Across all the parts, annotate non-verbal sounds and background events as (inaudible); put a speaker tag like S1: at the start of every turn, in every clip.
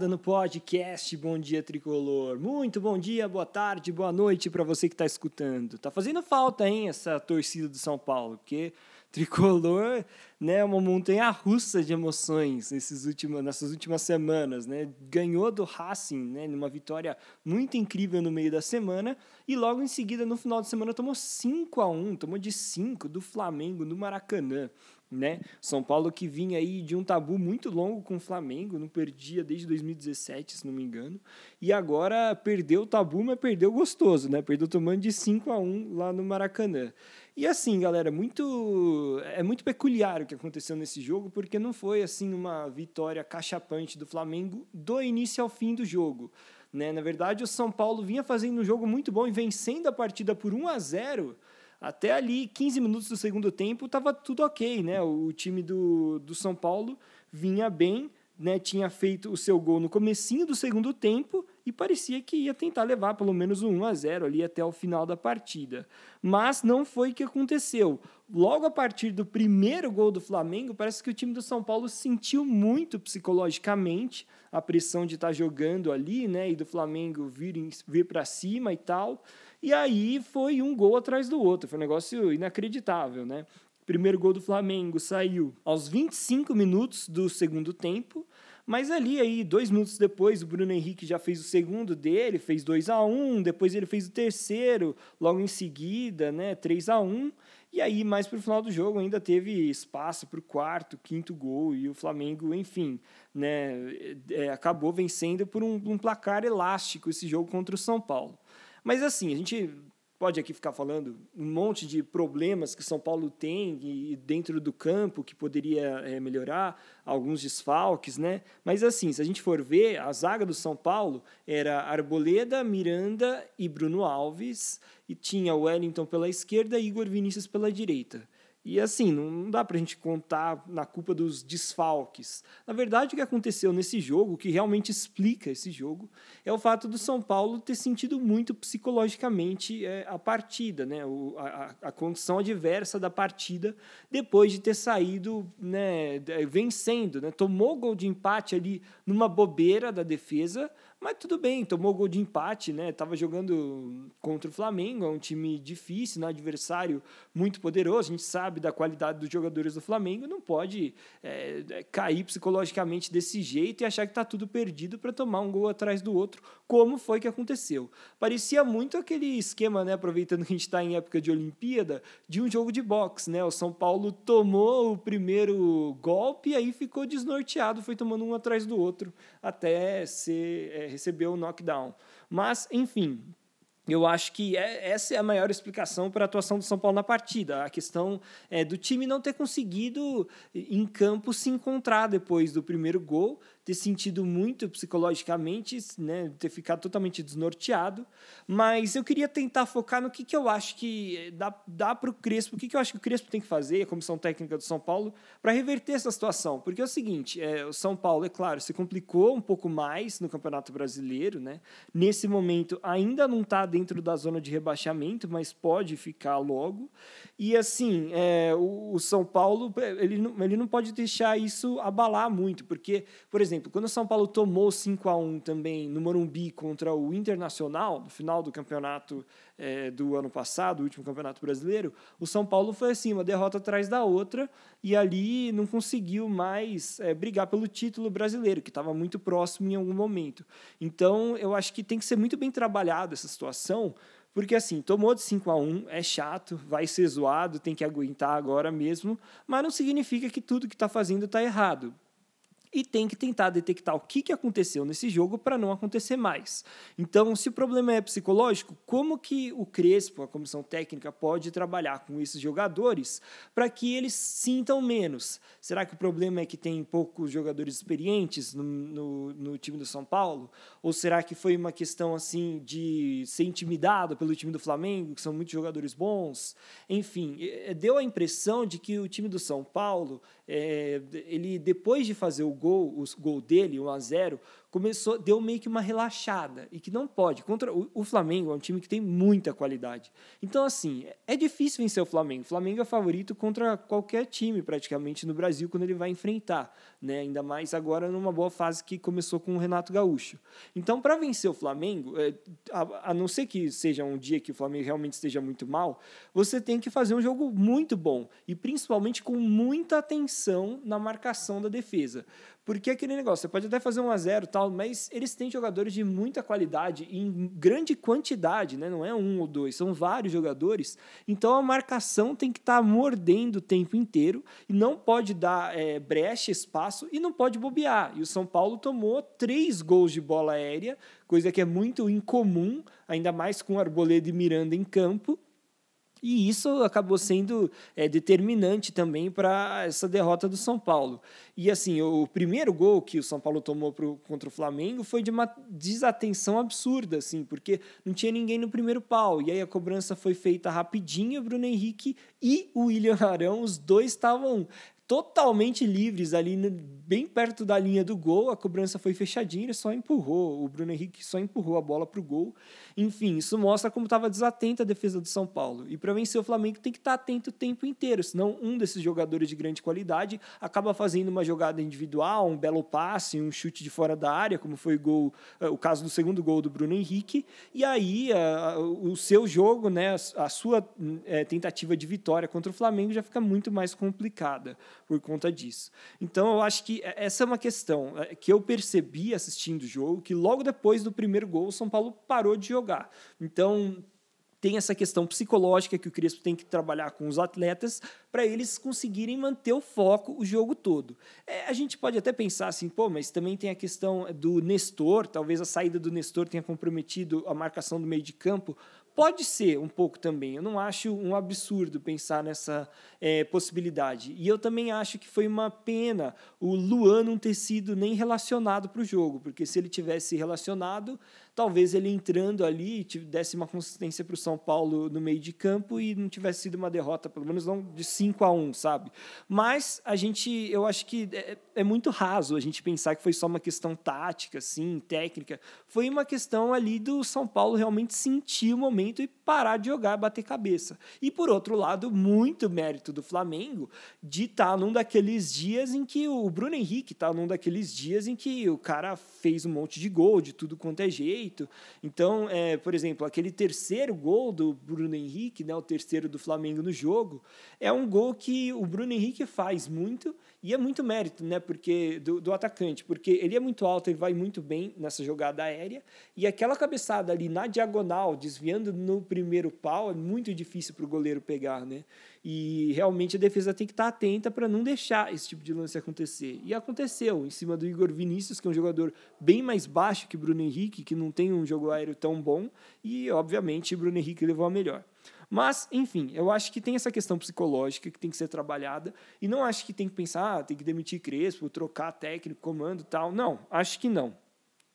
S1: no podcast Bom Dia Tricolor. Muito bom dia, boa tarde, boa noite para você que está escutando. Tá fazendo falta, hein, essa torcida do São Paulo, porque Tricolor né, é uma montanha russa de emoções nesses últimos, nessas últimas semanas. Né? Ganhou do Racing né, numa vitória muito incrível no meio da semana e logo em seguida, no final de semana, tomou 5 a 1 tomou de 5 do Flamengo no Maracanã né? São Paulo que vinha aí de um tabu muito longo com o Flamengo, não perdia desde 2017, se não me engano, e agora perdeu o tabu, mas perdeu gostoso, né? Perdeu tomando de 5 a 1 lá no Maracanã. E assim, galera, muito é muito peculiar o que aconteceu nesse jogo, porque não foi assim uma vitória cachapante do Flamengo do início ao fim do jogo. Né? Na verdade, o São Paulo vinha fazendo um jogo muito bom e vencendo a partida por 1 a 0 até ali, 15 minutos do segundo tempo, estava tudo ok, né? O time do, do São Paulo vinha bem, né? Tinha feito o seu gol no comecinho do segundo tempo e parecia que ia tentar levar pelo menos um 1 a 0 ali até o final da partida. Mas não foi o que aconteceu. Logo a partir do primeiro gol do Flamengo, parece que o time do São Paulo sentiu muito psicologicamente a pressão de estar tá jogando ali, né? E do Flamengo vir, vir para cima e tal. E aí foi um gol atrás do outro, foi um negócio inacreditável, né? Primeiro gol do Flamengo saiu aos 25 minutos do segundo tempo, mas ali aí, dois minutos depois, o Bruno Henrique já fez o segundo dele, fez 2 a 1 um, depois ele fez o terceiro, logo em seguida, né, 3 a 1 e aí, mais para o final do jogo, ainda teve espaço para o quarto, quinto gol, e o Flamengo, enfim, né, é, acabou vencendo por um, um placar elástico esse jogo contra o São Paulo. Mas assim, a gente pode aqui ficar falando um monte de problemas que São Paulo tem e dentro do campo que poderia é, melhorar, alguns desfalques, né? Mas assim, se a gente for ver, a zaga do São Paulo era Arboleda, Miranda e Bruno Alves, e tinha Wellington pela esquerda e Igor Vinícius pela direita. E assim, não dá para a gente contar na culpa dos desfalques. Na verdade, o que aconteceu nesse jogo, o que realmente explica esse jogo, é o fato do São Paulo ter sentido muito psicologicamente é, a partida, né? O, a, a condição adversa da partida, depois de ter saído né, vencendo. Né? Tomou gol de empate ali numa bobeira da defesa, mas tudo bem, tomou gol de empate, né? Tava jogando contra o Flamengo, é um time difícil, um adversário muito poderoso. A gente sabe da qualidade dos jogadores do Flamengo, não pode é cair psicologicamente desse jeito e achar que tá tudo perdido para tomar um gol atrás do outro, como foi que aconteceu. Parecia muito aquele esquema, né? Aproveitando que a gente está em época de Olimpíada, de um jogo de boxe, né? O São Paulo tomou o primeiro golpe e aí ficou desnorteado, foi tomando um atrás do outro até ser é, recebeu o knockdown. Mas, enfim, eu acho que é, essa é a maior explicação para a atuação do São Paulo na partida. A questão é do time não ter conseguido, em campo, se encontrar depois do primeiro gol ter sentido muito psicologicamente, né, ter ficado totalmente desnorteado, mas eu queria tentar focar no que, que eu acho que dá, dá para o Crespo, o que, que eu acho que o Crespo tem que fazer, a comissão técnica do São Paulo, para reverter essa situação. Porque é o seguinte, é, o São Paulo, é claro, se complicou um pouco mais no Campeonato Brasileiro, né? Nesse momento ainda não está dentro da zona de rebaixamento, mas pode ficar logo. E assim, é, o, o São Paulo, ele ele não pode deixar isso abalar muito, porque, por exemplo, exemplo, quando o São Paulo tomou 5 a 1 também no Morumbi contra o Internacional, no final do campeonato é, do ano passado, o último campeonato brasileiro, o São Paulo foi assim, uma derrota atrás da outra, e ali não conseguiu mais é, brigar pelo título brasileiro, que estava muito próximo em algum momento. Então, eu acho que tem que ser muito bem trabalhada essa situação, porque assim, tomou de 5 a 1 é chato, vai ser zoado, tem que aguentar agora mesmo, mas não significa que tudo que está fazendo está errado e tem que tentar detectar o que, que aconteceu nesse jogo para não acontecer mais. Então, se o problema é psicológico, como que o Crespo, a comissão técnica, pode trabalhar com esses jogadores para que eles sintam menos? Será que o problema é que tem poucos jogadores experientes no, no, no time do São Paulo? Ou será que foi uma questão assim de ser intimidado pelo time do Flamengo, que são muitos jogadores bons? Enfim, é, deu a impressão de que o time do São Paulo, é, ele depois de fazer o gol, o gol dele, 1 a 0 começou, deu meio que uma relaxada e que não pode. Contra o, o Flamengo é um time que tem muita qualidade. Então, assim, é difícil vencer o Flamengo. O Flamengo é favorito contra qualquer time, praticamente, no Brasil, quando ele vai enfrentar. Né? Ainda mais agora numa boa fase que começou com o Renato Gaúcho. Então, para vencer o Flamengo, é, a, a não ser que seja um dia que o Flamengo realmente esteja muito mal, você tem que fazer um jogo muito bom e principalmente com muita atenção na marcação da defesa. Porque aquele negócio, você pode até fazer um a zero tal, mas eles têm jogadores de muita qualidade, em grande quantidade, né? não é um ou dois, são vários jogadores. Então a marcação tem que estar tá mordendo o tempo inteiro e não pode dar é, brecha, espaço e não pode bobear. E o São Paulo tomou três gols de bola aérea, coisa que é muito incomum, ainda mais com Arboleda e Miranda em campo. E isso acabou sendo é, determinante também para essa derrota do São Paulo. E assim, o primeiro gol que o São Paulo tomou pro, contra o Flamengo foi de uma desatenção absurda, assim, porque não tinha ninguém no primeiro pau. E aí a cobrança foi feita rapidinho, Bruno Henrique e o William Arão, os dois estavam totalmente livres ali, bem perto da linha do gol. A cobrança foi fechadinha, ele só empurrou. O Bruno Henrique só empurrou a bola para o gol. Enfim, isso mostra como estava desatenta a defesa do São Paulo. E para vencer o Flamengo tem que estar tá atento o tempo inteiro, senão um desses jogadores de grande qualidade acaba fazendo uma jogada individual, um belo passe, um chute de fora da área, como foi o, gol, eh, o caso do segundo gol do Bruno Henrique. E aí a, o seu jogo, né, a sua é, tentativa de vitória contra o Flamengo já fica muito mais complicada por conta disso. Então eu acho que essa é uma questão é, que eu percebi assistindo o jogo, que logo depois do primeiro gol o São Paulo parou de jogar. Então tem essa questão psicológica que o Crespo tem que trabalhar com os atletas para eles conseguirem manter o foco o jogo todo. É, a gente pode até pensar assim, pô, mas também tem a questão do Nestor, talvez a saída do Nestor tenha comprometido a marcação do meio de campo. Pode ser um pouco também. Eu não acho um absurdo pensar nessa é, possibilidade. E eu também acho que foi uma pena o Luan não ter sido nem relacionado para o jogo, porque se ele tivesse relacionado, talvez ele entrando ali desse uma consistência para o São Paulo no meio de campo e não tivesse sido uma derrota, pelo menos não de 5 a 1 sabe? Mas a gente, eu acho que é, é muito raso a gente pensar que foi só uma questão tática, assim, técnica. Foi uma questão ali do São Paulo realmente sentir o momento e parar de jogar, bater cabeça. E por outro lado, muito mérito do Flamengo de estar tá num daqueles dias em que o Bruno Henrique está num daqueles dias em que o cara fez um monte de gol de tudo quanto é jeito. Então, é, por exemplo, aquele terceiro gol do Bruno Henrique, né, o terceiro do Flamengo no jogo, é um gol que o Bruno Henrique faz muito e é muito mérito, né, porque do, do atacante, porque ele é muito alto, ele vai muito bem nessa jogada aérea e aquela cabeçada ali na diagonal, desviando no primeiro pau, é muito difícil para o goleiro pegar, né? E realmente a defesa tem que estar tá atenta para não deixar esse tipo de lance acontecer. E aconteceu em cima do Igor Vinícius, que é um jogador bem mais baixo que Bruno Henrique, que não tem um jogo aéreo tão bom, e obviamente Bruno Henrique levou a melhor. Mas, enfim, eu acho que tem essa questão psicológica que tem que ser trabalhada e não acho que tem que pensar, ah, tem que demitir Crespo, trocar técnico, comando tal. Não, acho que não.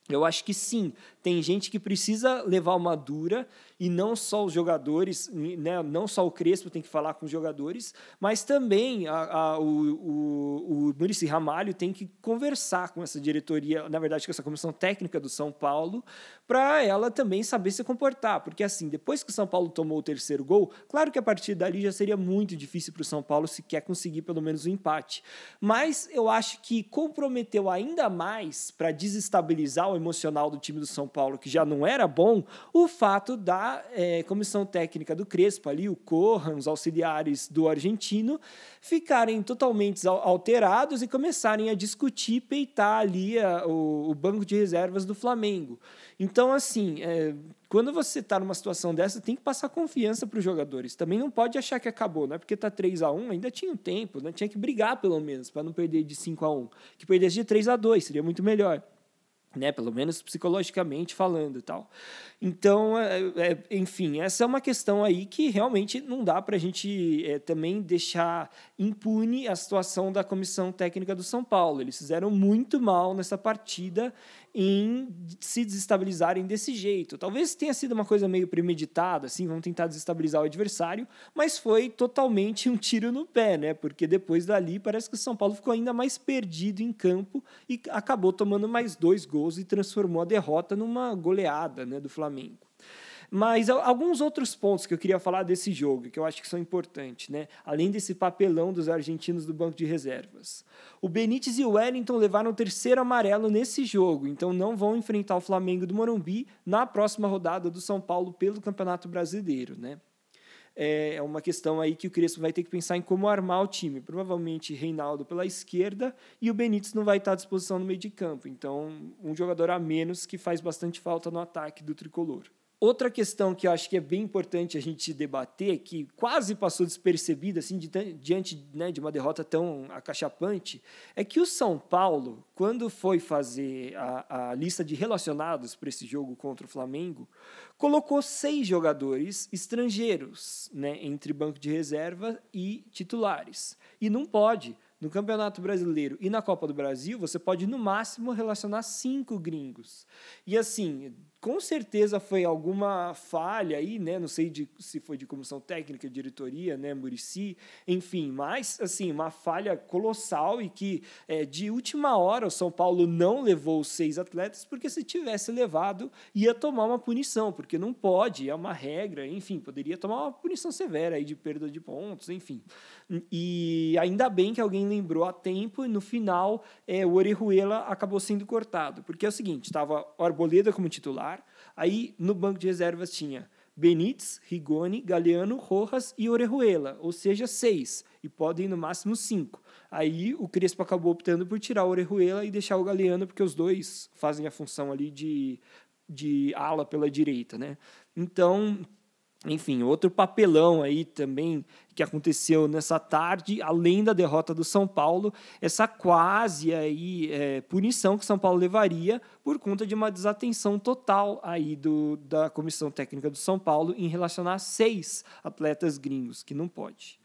S1: Eu acho que sim, tem gente que precisa levar uma dura e não só os jogadores, né, não só o Crespo tem que falar com os jogadores, mas também a, a, o, o, o Ramalho tem que conversar com essa diretoria, na verdade com essa comissão técnica do São Paulo, para ela também saber se comportar, porque assim, depois que o São Paulo tomou o terceiro gol, claro que a partir dali já seria muito difícil para o São Paulo se quer conseguir pelo menos um empate, mas eu acho que comprometeu ainda mais para desestabilizar o emocional do time do São Paulo, que já não era bom, o fato da é, comissão técnica do Crespo, ali, o Corran, os auxiliares do argentino, ficarem totalmente alterados e começarem a discutir, peitar ali a, o, o banco de reservas do Flamengo. Então, assim, é, quando você está numa situação dessa, tem que passar confiança para os jogadores. Também não pode achar que acabou, não é porque está 3 a 1 ainda tinha um tempo, né? tinha que brigar pelo menos, para não perder de 5 a 1 Que perdesse de 3 a 2 seria muito melhor né? Pelo menos psicologicamente falando, tal. Então, é, é, enfim, essa é uma questão aí que realmente não dá para a gente é, também deixar impune a situação da comissão técnica do São Paulo. Eles fizeram muito mal nessa partida em se desestabilizarem desse jeito. Talvez tenha sido uma coisa meio premeditada, assim, vão tentar desestabilizar o adversário, mas foi totalmente um tiro no pé, né? Porque depois dali parece que o São Paulo ficou ainda mais perdido em campo e acabou tomando mais dois gols e transformou a derrota numa goleada, né, do Flamengo. Mas alguns outros pontos que eu queria falar desse jogo, que eu acho que são importantes, né? Além desse papelão dos argentinos do banco de reservas. O Benítez e o Wellington levaram o terceiro amarelo nesse jogo, então não vão enfrentar o Flamengo do Morumbi na próxima rodada do São Paulo pelo Campeonato Brasileiro, né? É uma questão aí que o Crespo vai ter que pensar em como armar o time. Provavelmente Reinaldo pela esquerda e o Benítez não vai estar à disposição no meio de campo. Então, um jogador a menos que faz bastante falta no ataque do tricolor. Outra questão que eu acho que é bem importante a gente debater, que quase passou despercebida assim, diante né, de uma derrota tão acachapante, é que o São Paulo, quando foi fazer a, a lista de relacionados para esse jogo contra o Flamengo, colocou seis jogadores estrangeiros né, entre banco de reserva e titulares. E não pode. No Campeonato Brasileiro e na Copa do Brasil, você pode no máximo relacionar cinco gringos. E assim, com certeza foi alguma falha aí, né? Não sei de, se foi de comissão técnica, diretoria, né? Murici, enfim, mas assim, uma falha colossal e que é, de última hora o São Paulo não levou os seis atletas, porque se tivesse levado, ia tomar uma punição, porque não pode, é uma regra, enfim, poderia tomar uma punição severa aí de perda de pontos, enfim. E ainda bem que alguém lembrou a tempo e no final é, o Orejuela acabou sendo cortado, porque é o seguinte, estava Arboleda como titular. Aí no banco de reservas tinha Benítez, Rigoni, Galeano, Rojas e Orejuela, ou seja, seis, e podem no máximo cinco. Aí o Crespo acabou optando por tirar o Orejuela e deixar o Galeano, porque os dois fazem a função ali de, de ala pela direita, né? Então, enfim, outro papelão aí também que aconteceu nessa tarde, além da derrota do São Paulo, essa quase aí é, punição que São Paulo levaria por conta de uma desatenção total aí do, da comissão técnica do São Paulo em relacionar seis atletas gringos, que não pode.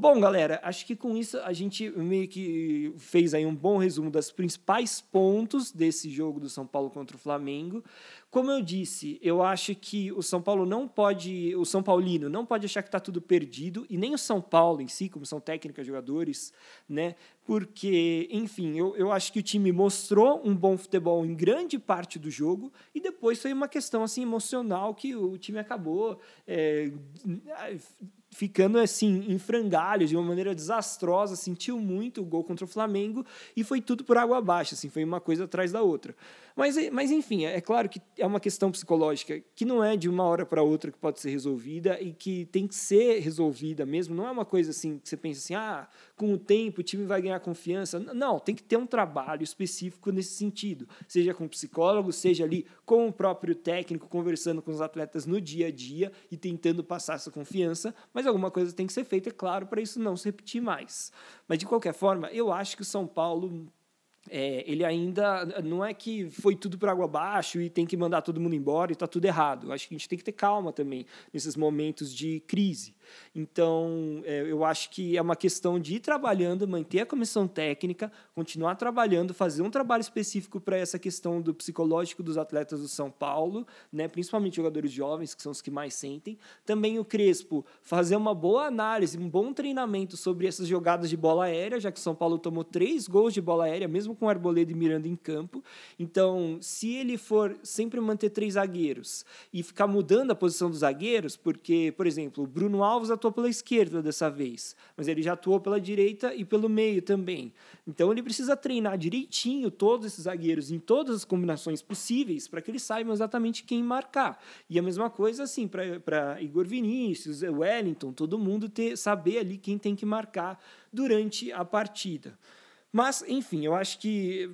S1: Bom, galera, acho que com isso a gente meio que fez aí um bom resumo dos principais pontos desse jogo do São Paulo contra o Flamengo. Como eu disse, eu acho que o São Paulo não pode, o São Paulino não pode achar que está tudo perdido, e nem o São Paulo em si, como são técnicas, jogadores, né? Porque, enfim, eu, eu acho que o time mostrou um bom futebol em grande parte do jogo, e depois foi uma questão assim emocional que o time acabou é, ficando assim em frangalhos de uma maneira desastrosa, sentiu muito o gol contra o Flamengo e foi tudo por água abaixo, assim, foi uma coisa atrás da outra. Mas, mas enfim, é, é claro que é uma questão psicológica que não é de uma hora para outra que pode ser resolvida e que tem que ser resolvida mesmo. Não é uma coisa assim que você pensa assim, ah, com o tempo o time vai ganhar confiança. Não, tem que ter um trabalho específico nesse sentido, seja com o psicólogo, seja ali com o próprio técnico, conversando com os atletas no dia a dia e tentando passar essa confiança. Mas alguma coisa tem que ser feita, é claro, para isso não se repetir mais. Mas de qualquer forma, eu acho que o São Paulo é, ele ainda não é que foi tudo para água abaixo e tem que mandar todo mundo embora e está tudo errado. Acho que a gente tem que ter calma também nesses momentos de crise. Então, é, eu acho que é uma questão de ir trabalhando, manter a comissão técnica, continuar trabalhando, fazer um trabalho específico para essa questão do psicológico dos atletas do São Paulo, né, principalmente jogadores jovens, que são os que mais sentem. Também o Crespo fazer uma boa análise, um bom treinamento sobre essas jogadas de bola aérea, já que o São Paulo tomou três gols de bola aérea, mesmo com Arboleda e Miranda em campo. Então, se ele for sempre manter três zagueiros e ficar mudando a posição dos zagueiros, porque, por exemplo, o Bruno Alves Alves atuou pela esquerda dessa vez, mas ele já atuou pela direita e pelo meio também. Então ele precisa treinar direitinho todos esses zagueiros em todas as combinações possíveis para que eles saibam exatamente quem marcar. E a mesma coisa assim para Igor Vinícius, Wellington, todo mundo ter saber ali quem tem que marcar durante a partida. Mas, enfim, eu acho que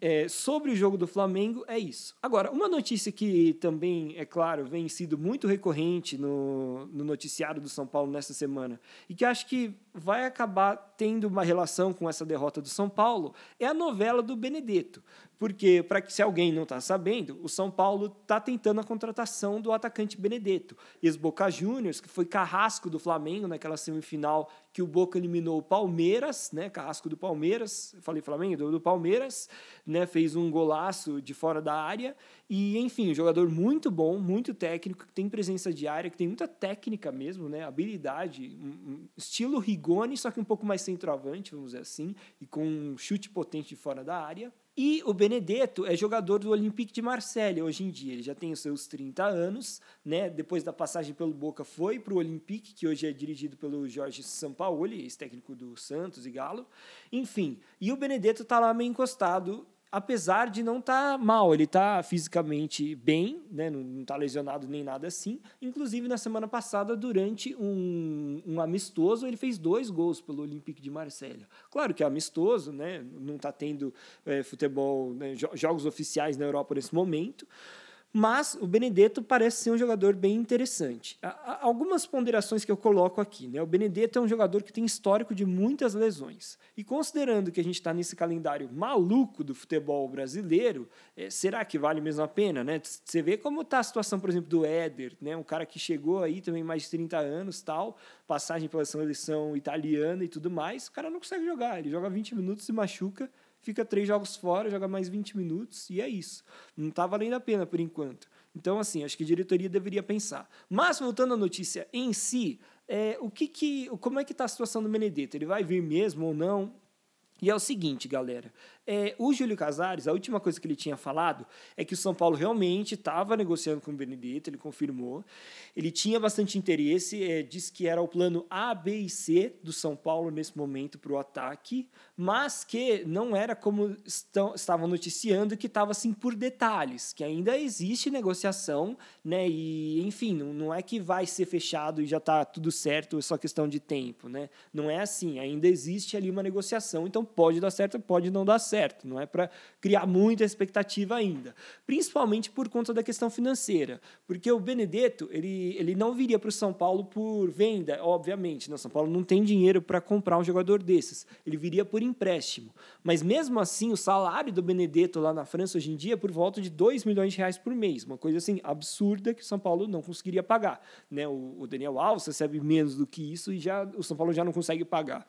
S1: é, sobre o jogo do Flamengo é isso. Agora, uma notícia que também, é claro, vem sido muito recorrente no, no noticiário do São Paulo nessa semana e que acho que vai acabar tendo uma relação com essa derrota do São Paulo é a novela do Benedetto. Porque, para que se alguém não está sabendo, o São Paulo está tentando a contratação do atacante Benedetto, ex-Boca Juniors, que foi carrasco do Flamengo naquela semifinal que o Boca eliminou o Palmeiras, né? Carrasco do Palmeiras, falei Flamengo, do, do Palmeiras, né? Fez um golaço de fora da área e, enfim, um jogador muito bom, muito técnico, que tem presença de área, que tem muita técnica mesmo, né? Habilidade, um, um estilo Rigoni, só que um pouco mais centroavante, vamos dizer assim, e com um chute potente de fora da área. E o Benedetto é jogador do Olympique de Marseille hoje em dia. Ele já tem os seus 30 anos, né? Depois da passagem pelo Boca foi para o Olympique, que hoje é dirigido pelo Jorge Sampaoli, ex-técnico do Santos e Galo. Enfim, e o Benedetto está lá meio encostado apesar de não estar tá mal, ele está fisicamente bem, né? não está lesionado nem nada assim. Inclusive, na semana passada, durante um, um amistoso, ele fez dois gols pelo Olympique de Marselha. Claro que é amistoso, né? não está tendo é, futebol, né? jogos oficiais na Europa nesse momento, mas o Benedetto parece ser um jogador bem interessante. Há algumas ponderações que eu coloco aqui. Né? O Benedetto é um jogador que tem histórico de muitas lesões. E considerando que a gente está nesse calendário maluco do futebol brasileiro, é, será que vale mesmo a pena? Né? Você vê como está a situação, por exemplo, do Éder, né? um cara que chegou aí também mais de 30 anos, tal, passagem pela seleção italiana e tudo mais, o cara não consegue jogar. Ele joga 20 minutos e machuca fica três jogos fora, joga mais 20 minutos e é isso. Não está valendo a pena por enquanto. Então, assim, acho que a diretoria deveria pensar. Mas, voltando à notícia em si, é, o que que, como é que está a situação do Benedetto? Ele vai vir mesmo ou não? E é o seguinte, galera. É, o Júlio Casares, a última coisa que ele tinha falado é que o São Paulo realmente estava negociando com o Benedetto, ele confirmou. Ele tinha bastante interesse, é, disse que era o plano A, B e C do São Paulo nesse momento para o ataque, mas que não era como estão, estavam noticiando, que estava assim por detalhes, que ainda existe negociação, né? E, enfim, não, não é que vai ser fechado e já está tudo certo, é só questão de tempo, né? Não é assim, ainda existe ali uma negociação, então pode dar certo, pode não dar certo, não é para criar muita expectativa ainda, principalmente por conta da questão financeira, porque o Benedetto ele, ele não viria para o São Paulo por venda, obviamente, né? São Paulo não tem dinheiro para comprar um jogador desses, ele viria por empréstimo, mas mesmo assim o salário do Benedetto lá na França hoje em dia é por volta de 2 milhões de reais por mês, uma coisa assim absurda que o São Paulo não conseguiria pagar, né? O, o Daniel Alves recebe menos do que isso e já o São Paulo já não consegue pagar.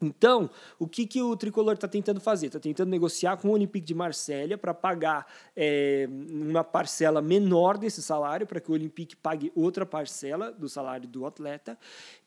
S1: Então, o que, que o tricolor está tentando fazer? Está tentando negociar com o Olympique de Marselha para pagar é, uma parcela menor desse salário, para que o Olympique pague outra parcela do salário do atleta.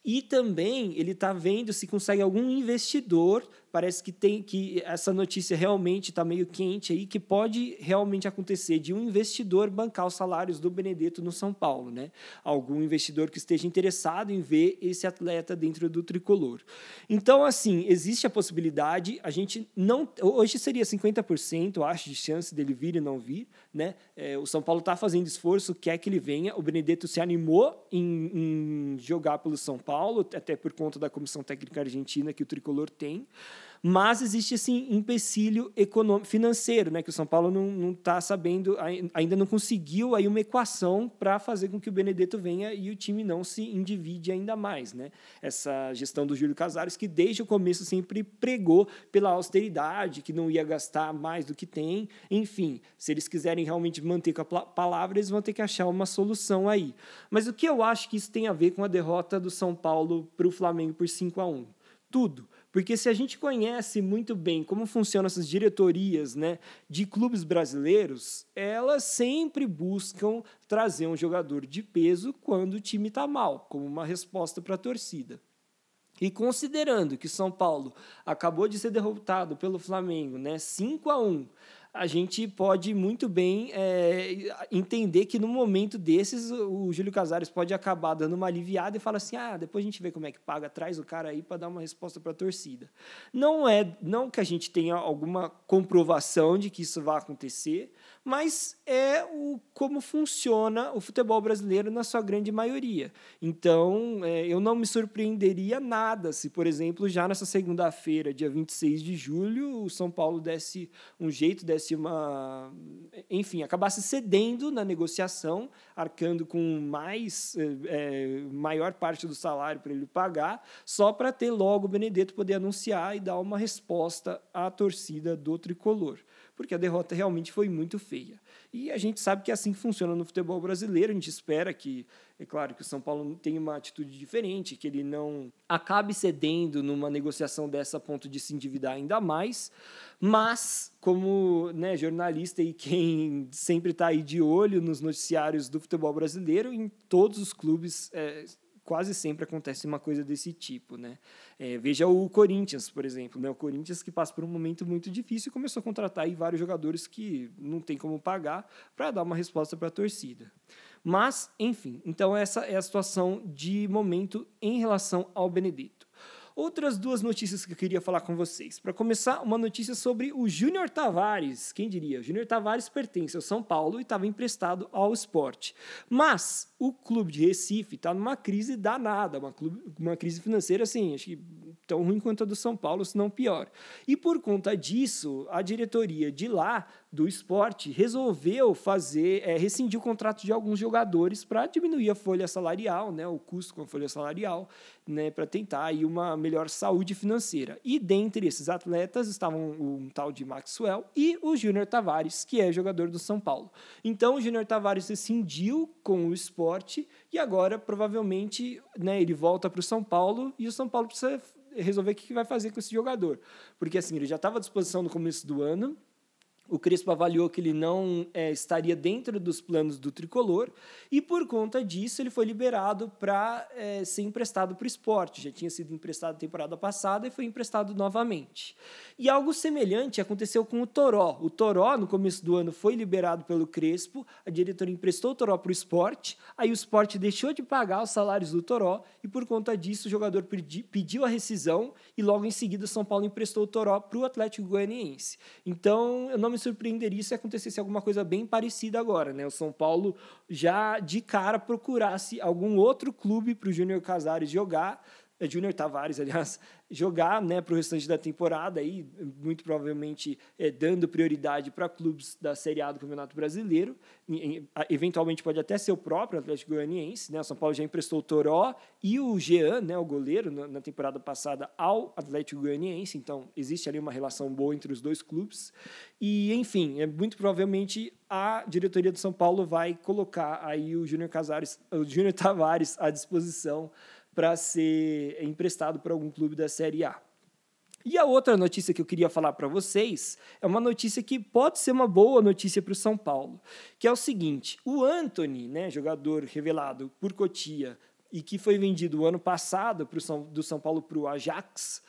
S1: E também ele está vendo se consegue algum investidor. Parece que tem que essa notícia realmente está meio quente aí, que pode realmente acontecer de um investidor bancar os salários do Benedetto no São Paulo, né? Algum investidor que esteja interessado em ver esse atleta dentro do tricolor. Então, assim, existe a possibilidade, a gente não. Hoje seria 50%, acho, de chance dele vir e não vir, né? É, o São Paulo está fazendo esforço, quer que ele venha. O Benedetto se animou em, em jogar pelo São Paulo Paulo, até por conta da comissão técnica argentina que o tricolor tem. Mas existe esse empecilho econômico, financeiro, né, que o São Paulo não está sabendo, ainda não conseguiu aí uma equação para fazer com que o Benedetto venha e o time não se endivide ainda mais. Né? Essa gestão do Júlio Casares, que desde o começo sempre pregou pela austeridade, que não ia gastar mais do que tem. Enfim, se eles quiserem realmente manter com a palavra, eles vão ter que achar uma solução aí. Mas o que eu acho que isso tem a ver com a derrota do São Paulo para o Flamengo por 5 a 1 Tudo porque se a gente conhece muito bem como funcionam essas diretorias né, de clubes brasileiros, elas sempre buscam trazer um jogador de peso quando o time está mal, como uma resposta para a torcida. E considerando que São Paulo acabou de ser derrotado pelo Flamengo, né, 5 a 1, a gente pode muito bem é, entender que no momento desses o Júlio Casares pode acabar dando uma aliviada e fala assim: ah, depois a gente vê como é que paga, traz o cara aí para dar uma resposta para a torcida. Não é, não que a gente tenha alguma comprovação de que isso vai acontecer, mas é o como funciona o futebol brasileiro na sua grande maioria. Então, é, eu não me surpreenderia nada se, por exemplo, já nessa segunda-feira, dia 26 de julho, o São Paulo desse um jeito, desse uma. Enfim, acabasse cedendo na negociação, arcando com mais é maior parte do salário para ele pagar, só para ter logo o Benedetto poder anunciar e dar uma resposta à torcida do tricolor porque a derrota realmente foi muito feia. E a gente sabe que é assim que funciona no futebol brasileiro, a gente espera que, é claro, que o São Paulo tenha uma atitude diferente, que ele não acabe cedendo numa negociação dessa a ponto de se endividar ainda mais, mas como né, jornalista e quem sempre está aí de olho nos noticiários do futebol brasileiro, em todos os clubes é, quase sempre acontece uma coisa desse tipo, né? É, veja o Corinthians, por exemplo, né? O Corinthians que passa por um momento muito difícil e começou a contratar aí vários jogadores que não tem como pagar para dar uma resposta para a torcida. Mas, enfim, então essa é a situação de momento em relação ao Benedito. Outras duas notícias que eu queria falar com vocês. Para começar, uma notícia sobre o Júnior Tavares. Quem diria? O Júnior Tavares pertence ao São Paulo e estava emprestado ao esporte. Mas o clube de Recife está numa crise danada, uma, clube, uma crise financeira, assim, acho que tão ruim quanto a do São Paulo, se não pior. E por conta disso, a diretoria de lá, do esporte, resolveu fazer, é, rescindir o contrato de alguns jogadores para diminuir a folha salarial, né, o custo com a folha salarial, né, para tentar aí uma melhor saúde financeira. E dentre esses atletas estavam um tal de Maxwell e o Júnior Tavares, que é jogador do São Paulo. Então o Júnior Tavares rescindiu com o esporte e agora provavelmente né, ele volta para o São Paulo e o São Paulo precisa resolver o que vai fazer com esse jogador. Porque assim, ele já estava à disposição no começo do ano, o Crespo avaliou que ele não é, estaria dentro dos planos do tricolor e, por conta disso, ele foi liberado para é, ser emprestado para o esporte. Já tinha sido emprestado temporada passada e foi emprestado novamente. E algo semelhante aconteceu com o Toró. O Toró, no começo do ano, foi liberado pelo Crespo, a diretoria emprestou o Toró para o esporte, aí o esporte deixou de pagar os salários do Toró e, por conta disso, o jogador pediu a rescisão e, logo em seguida, o São Paulo emprestou o Toró para o Atlético Goianiense. Então, eu não me surpreenderia se acontecesse alguma coisa bem parecida agora, né? O São Paulo já de cara procurasse algum outro clube para o Júnior Casares jogar, é Júnior Tavares, (laughs) aliás, jogar né, para o restante da temporada, aí, muito provavelmente é, dando prioridade para clubes da Série A do Campeonato Brasileiro. E, eventualmente pode até ser o próprio Atlético Goianiense. Né? O São Paulo já emprestou o Toró e o Jean, né, o goleiro, na, na temporada passada ao Atlético Goianiense. Então, existe ali uma relação boa entre os dois clubes. E, enfim, é, muito provavelmente a diretoria do São Paulo vai colocar aí o Júnior Casares, o Júnior Tavares à disposição para ser emprestado para algum clube da Série A. E a outra notícia que eu queria falar para vocês é uma notícia que pode ser uma boa notícia para o São Paulo, que é o seguinte: o Anthony, né, jogador revelado por Cotia e que foi vendido o ano passado pro São, do São Paulo para o Ajax,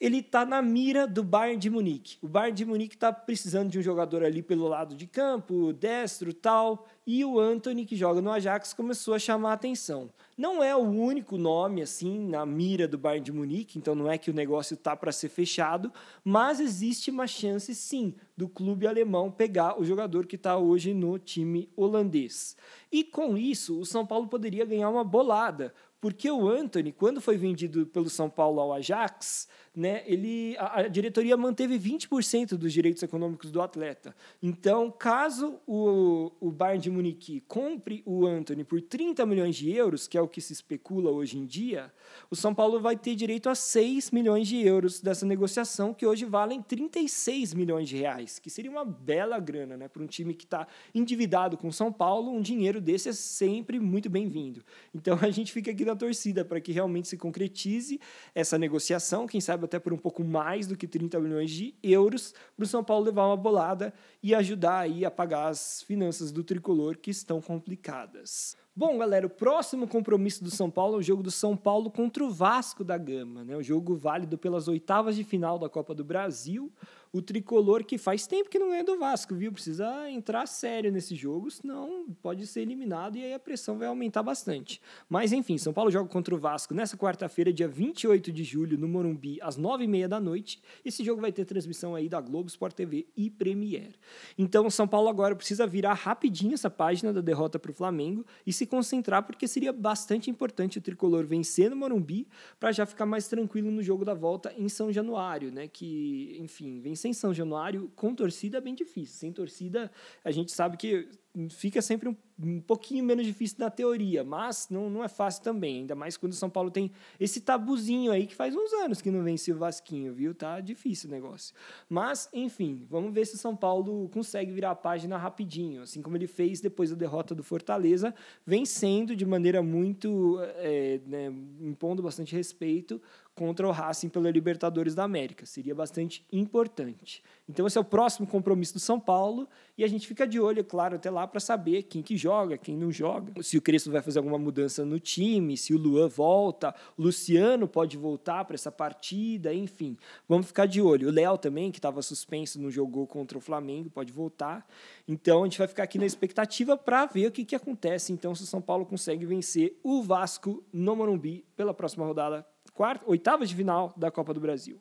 S1: ele está na mira do Bayern de Munique. O Bayern de Munique está precisando de um jogador ali pelo lado de campo, destro tal, e o Anthony, que joga no Ajax, começou a chamar a atenção. Não é o único nome assim na mira do Bayern de Munique, então não é que o negócio está para ser fechado, mas existe uma chance sim do clube alemão pegar o jogador que está hoje no time holandês. E com isso, o São Paulo poderia ganhar uma bolada, porque o Anthony, quando foi vendido pelo São Paulo ao Ajax, né, ele, a, a diretoria manteve 20% dos direitos econômicos do atleta. Então, caso o, o Bayern de Munique compre o Anthony por 30 milhões de euros, que é o que se especula hoje em dia, o São Paulo vai ter direito a 6 milhões de euros dessa negociação, que hoje valem 36 milhões de reais, que seria uma bela grana né, para um time que está endividado com o São Paulo. Um dinheiro desse é sempre muito bem-vindo. Então, (laughs) a gente fica aqui na torcida para que realmente se concretize essa negociação, quem sabe até por um pouco mais do que 30 milhões de euros, para o São Paulo levar uma bolada e ajudar aí a pagar as finanças do tricolor que estão complicadas. Bom, galera, o próximo compromisso do São Paulo é o jogo do São Paulo contra o Vasco da Gama, né? O jogo válido pelas oitavas de final da Copa do Brasil o tricolor que faz tempo que não ganha do Vasco, viu? Precisa entrar sério nesse jogo, senão pode ser eliminado e aí a pressão vai aumentar bastante. Mas enfim, São Paulo joga contra o Vasco nessa quarta-feira, dia 28 de julho, no Morumbi, às 9h30 da noite. Esse jogo vai ter transmissão aí da Globo, Sport TV e Premier. Então, São Paulo agora precisa virar rapidinho essa página da derrota para o Flamengo e se concentrar, porque seria bastante importante o tricolor vencer no Morumbi para já ficar mais tranquilo no jogo da volta em São Januário, né? Que, enfim, vem sem São Januário, com torcida é bem difícil. Sem torcida, a gente sabe que fica sempre um, um, pouquinho menos difícil na teoria, mas não, não é fácil também, ainda mais quando o São Paulo tem esse tabuzinho aí que faz uns anos que não vence o Vasquinho, viu? Tá difícil o negócio. Mas, enfim, vamos ver se o São Paulo consegue virar a página rapidinho, assim como ele fez depois da derrota do Fortaleza, vencendo de maneira muito, é, né, impondo bastante respeito contra o Racing pela Libertadores da América. Seria bastante importante. Então esse é o próximo compromisso do São Paulo e a gente fica de olho, é claro, até lá para saber quem que joga, quem não joga, se o Crespo vai fazer alguma mudança no time, se o Luan volta, o Luciano pode voltar para essa partida, enfim. Vamos ficar de olho. O Léo também, que estava suspenso, não jogou contra o Flamengo, pode voltar. Então a gente vai ficar aqui na expectativa para ver o que, que acontece então se o São Paulo consegue vencer o Vasco no Morumbi pela próxima rodada quarta, oitavas de final da Copa do Brasil.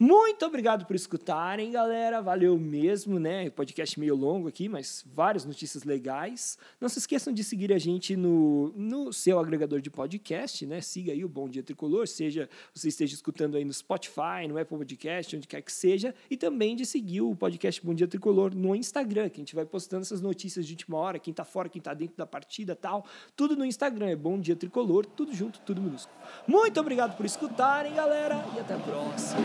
S1: Muito obrigado por escutarem, galera. Valeu mesmo, né? Podcast meio longo aqui, mas várias notícias legais. Não se esqueçam de seguir a gente no, no seu agregador de podcast, né? Siga aí o Bom Dia Tricolor, seja você esteja escutando aí no Spotify, no Apple Podcast, onde quer que seja, e também de seguir o podcast Bom Dia Tricolor no Instagram, que a gente vai postando essas notícias de última hora, quem tá fora, quem tá dentro da partida tal, tudo no Instagram, é Bom Dia Tricolor, tudo junto, tudo minúsculo. Muito obrigado por escutarem, galera, e até a próxima.